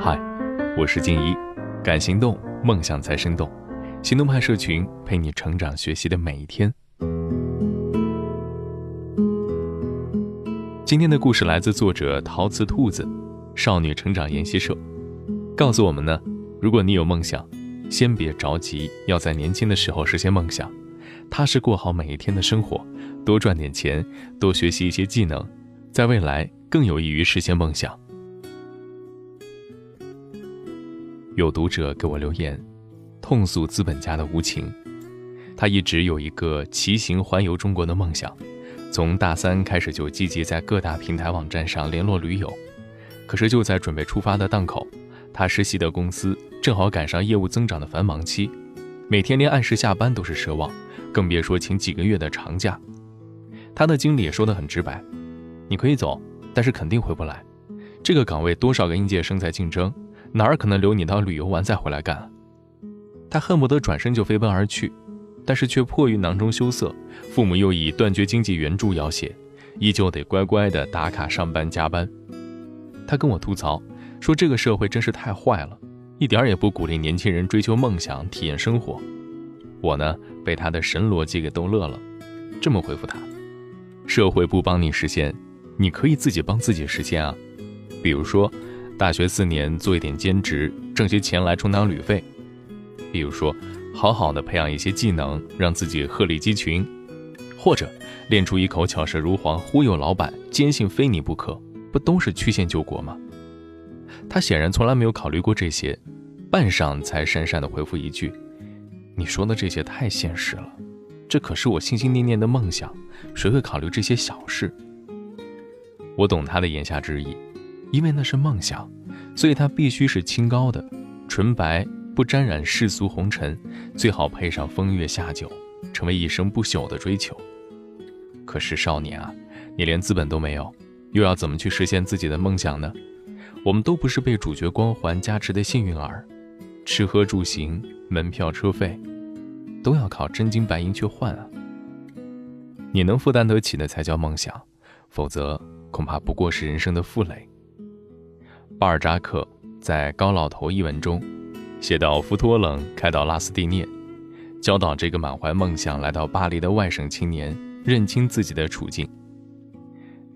嗨，我是静一，敢行动，梦想才生动。行动派社群陪你成长学习的每一天。今天的故事来自作者陶瓷兔子，少女成长研习社，告诉我们呢，如果你有梦想，先别着急，要在年轻的时候实现梦想，踏实过好每一天的生活，多赚点钱，多学习一些技能，在未来更有益于实现梦想。有读者给我留言，痛诉资本家的无情。他一直有一个骑行环游中国的梦想，从大三开始就积极在各大平台网站上联络驴友。可是就在准备出发的档口，他实习的公司正好赶上业务增长的繁忙期，每天连按时下班都是奢望，更别说请几个月的长假。他的经理说得很直白：“你可以走，但是肯定回不来。这个岗位多少个应届生在竞争。”哪儿可能留你到旅游完再回来干？他恨不得转身就飞奔而去，但是却迫于囊中羞涩，父母又以断绝经济援助要挟，依旧得乖乖的打卡上班加班。他跟我吐槽说：“这个社会真是太坏了，一点也不鼓励年轻人追求梦想、体验生活。”我呢，被他的神逻辑给逗乐了，这么回复他：“社会不帮你实现，你可以自己帮自己实现啊，比如说。”大学四年做一点兼职，挣些钱来充当旅费。比如说，好好的培养一些技能，让自己鹤立鸡群；或者练出一口巧舌如簧，忽悠老板，坚信非你不可，不都是曲线救国吗？他显然从来没有考虑过这些，半晌才讪讪地回复一句：“你说的这些太现实了，这可是我心心念念的梦想，谁会考虑这些小事？”我懂他的言下之意。因为那是梦想，所以它必须是清高的、纯白，不沾染世俗红尘，最好配上风月下酒，成为一生不朽的追求。可是少年啊，你连资本都没有，又要怎么去实现自己的梦想呢？我们都不是被主角光环加持的幸运儿，吃喝住行、门票车费，都要靠真金白银去换啊。你能负担得起的才叫梦想，否则恐怕不过是人生的负累。巴尔扎克在《高老头》一文中，写到福托冷开到拉斯蒂涅，教导这个满怀梦想来到巴黎的外省青年认清自己的处境。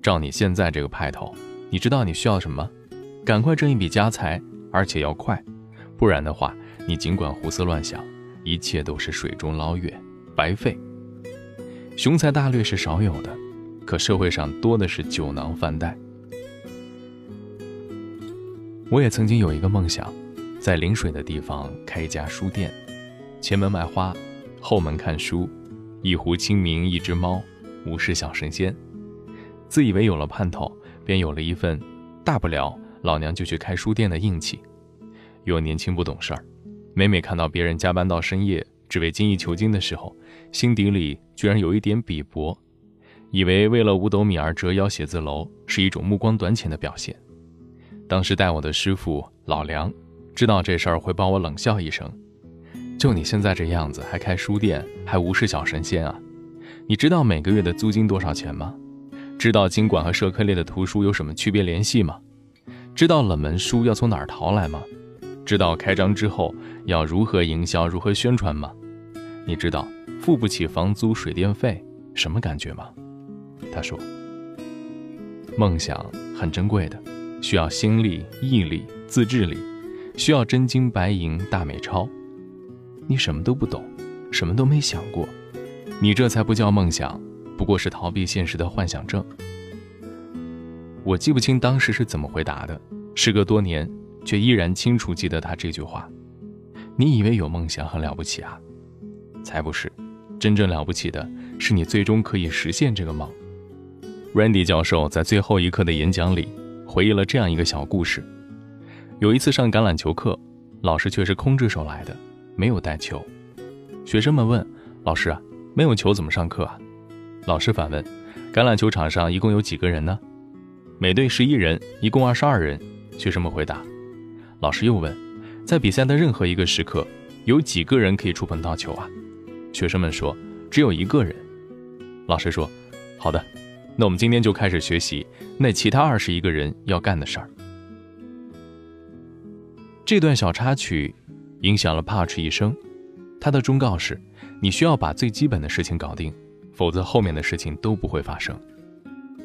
照你现在这个派头，你知道你需要什么？赶快挣一笔家财，而且要快，不然的话，你尽管胡思乱想，一切都是水中捞月，白费。雄才大略是少有的，可社会上多的是酒囊饭袋。我也曾经有一个梦想，在临水的地方开一家书店，前门卖花，后门看书，一壶清明一只猫，无事小神仙。自以为有了盼头，便有了一份大不了老娘就去开书店的硬气。又年轻不懂事儿，每每看到别人加班到深夜只为精益求精的时候，心底里居然有一点鄙薄，以为为了五斗米而折腰写字楼是一种目光短浅的表现。当时带我的师傅老梁，知道这事儿会帮我冷笑一声：“就你现在这样子，还开书店，还无视小神仙啊？你知道每个月的租金多少钱吗？知道经管和社科类的图书有什么区别联系吗？知道冷门书要从哪儿淘来吗？知道开张之后要如何营销、如何宣传吗？你知道付不起房租、水电费什么感觉吗？”他说：“梦想很珍贵的。”需要心力、毅力、自制力，需要真金白银、大美钞。你什么都不懂，什么都没想过，你这才不叫梦想，不过是逃避现实的幻想症。我记不清当时是怎么回答的，时隔多年，却依然清楚记得他这句话：“你以为有梦想很了不起啊？才不是，真正了不起的是你最终可以实现这个梦。”Randy 教授在最后一课的演讲里。回忆了这样一个小故事：有一次上橄榄球课，老师却是空着手来的，没有带球。学生们问老师啊：“没有球怎么上课啊？”老师反问：“橄榄球场上一共有几个人呢？”每队十一人，一共二十二人。学生们回答。老师又问：“在比赛的任何一个时刻，有几个人可以触碰到球啊？”学生们说：“只有一个人。”老师说：“好的。”那我们今天就开始学习那其他二十一个人要干的事儿。这段小插曲影响了 Patch 一生。他的忠告是：你需要把最基本的事情搞定，否则后面的事情都不会发生。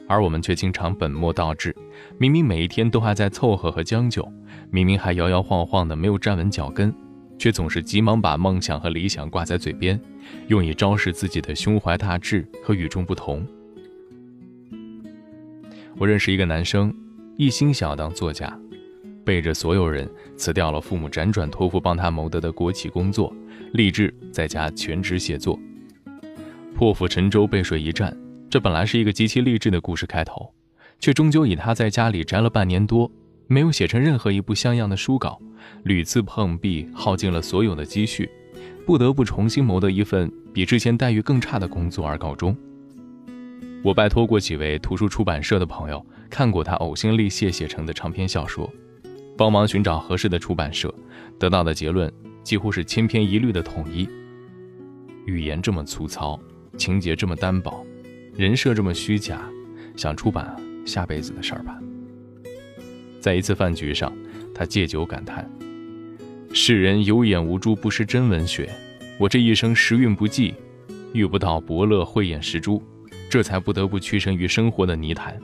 而我们却经常本末倒置，明明每一天都还在凑合和将就，明明还摇摇晃晃的没有站稳脚跟，却总是急忙把梦想和理想挂在嘴边，用以昭示自己的胸怀大志和与众不同。我认识一个男生，一心想要当作家。背着所有人辞掉了父母辗转托付帮他谋得的国企工作，立志在家全职写作，破釜沉舟背水一战。这本来是一个极其励志的故事开头，却终究以他在家里宅了半年多，没有写成任何一部像样的书稿，屡次碰壁，耗尽了所有的积蓄，不得不重新谋得一份比之前待遇更差的工作而告终。我拜托过几位图书出版社的朋友，看过他呕心沥血写成的长篇小说。帮忙寻找合适的出版社，得到的结论几乎是千篇一律的统一。语言这么粗糙，情节这么单薄，人设这么虚假，想出版下辈子的事儿吧。在一次饭局上，他借酒感叹：“世人有眼无珠不识真文学，我这一生时运不济，遇不到伯乐慧眼识珠，这才不得不屈身于生活的泥潭。”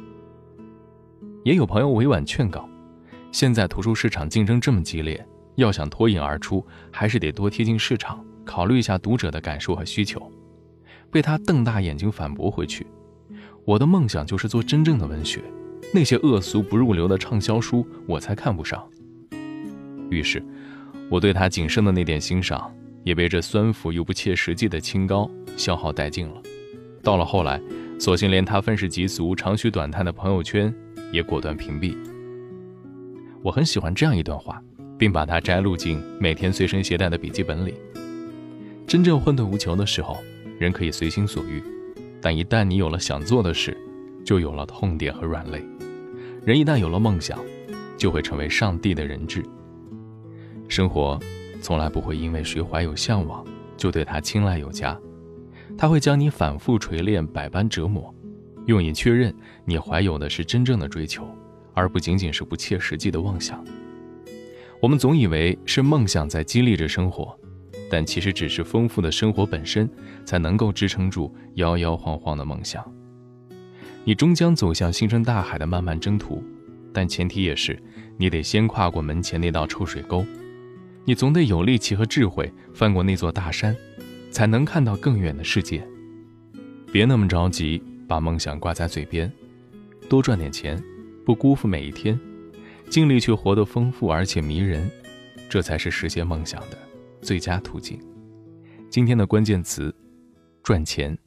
也有朋友委婉劝告。现在图书市场竞争这么激烈，要想脱颖而出，还是得多贴近市场，考虑一下读者的感受和需求。被他瞪大眼睛反驳回去：“我的梦想就是做真正的文学，那些恶俗不入流的畅销书我才看不上。”于是，我对他仅剩的那点欣赏，也被这酸腐又不切实际的清高消耗殆尽了。到了后来，索性连他愤世嫉俗、长吁短叹的朋友圈也果断屏蔽。我很喜欢这样一段话，并把它摘录进每天随身携带的笔记本里。真正混沌无求的时候，人可以随心所欲；但一旦你有了想做的事，就有了痛点和软肋。人一旦有了梦想，就会成为上帝的人质。生活从来不会因为谁怀有向往，就对他青睐有加，他会将你反复锤炼，百般折磨，用以确认你怀有的是真正的追求。而不仅仅是不切实际的妄想。我们总以为是梦想在激励着生活，但其实只是丰富的生活本身才能够支撑住摇摇晃晃的梦想。你终将走向星辰大海的漫漫征途，但前提也是你得先跨过门前那道臭水沟。你总得有力气和智慧翻过那座大山，才能看到更远的世界。别那么着急把梦想挂在嘴边，多赚点钱。不辜负每一天，尽力去活得丰富而且迷人，这才是实现梦想的最佳途径。今天的关键词：赚钱。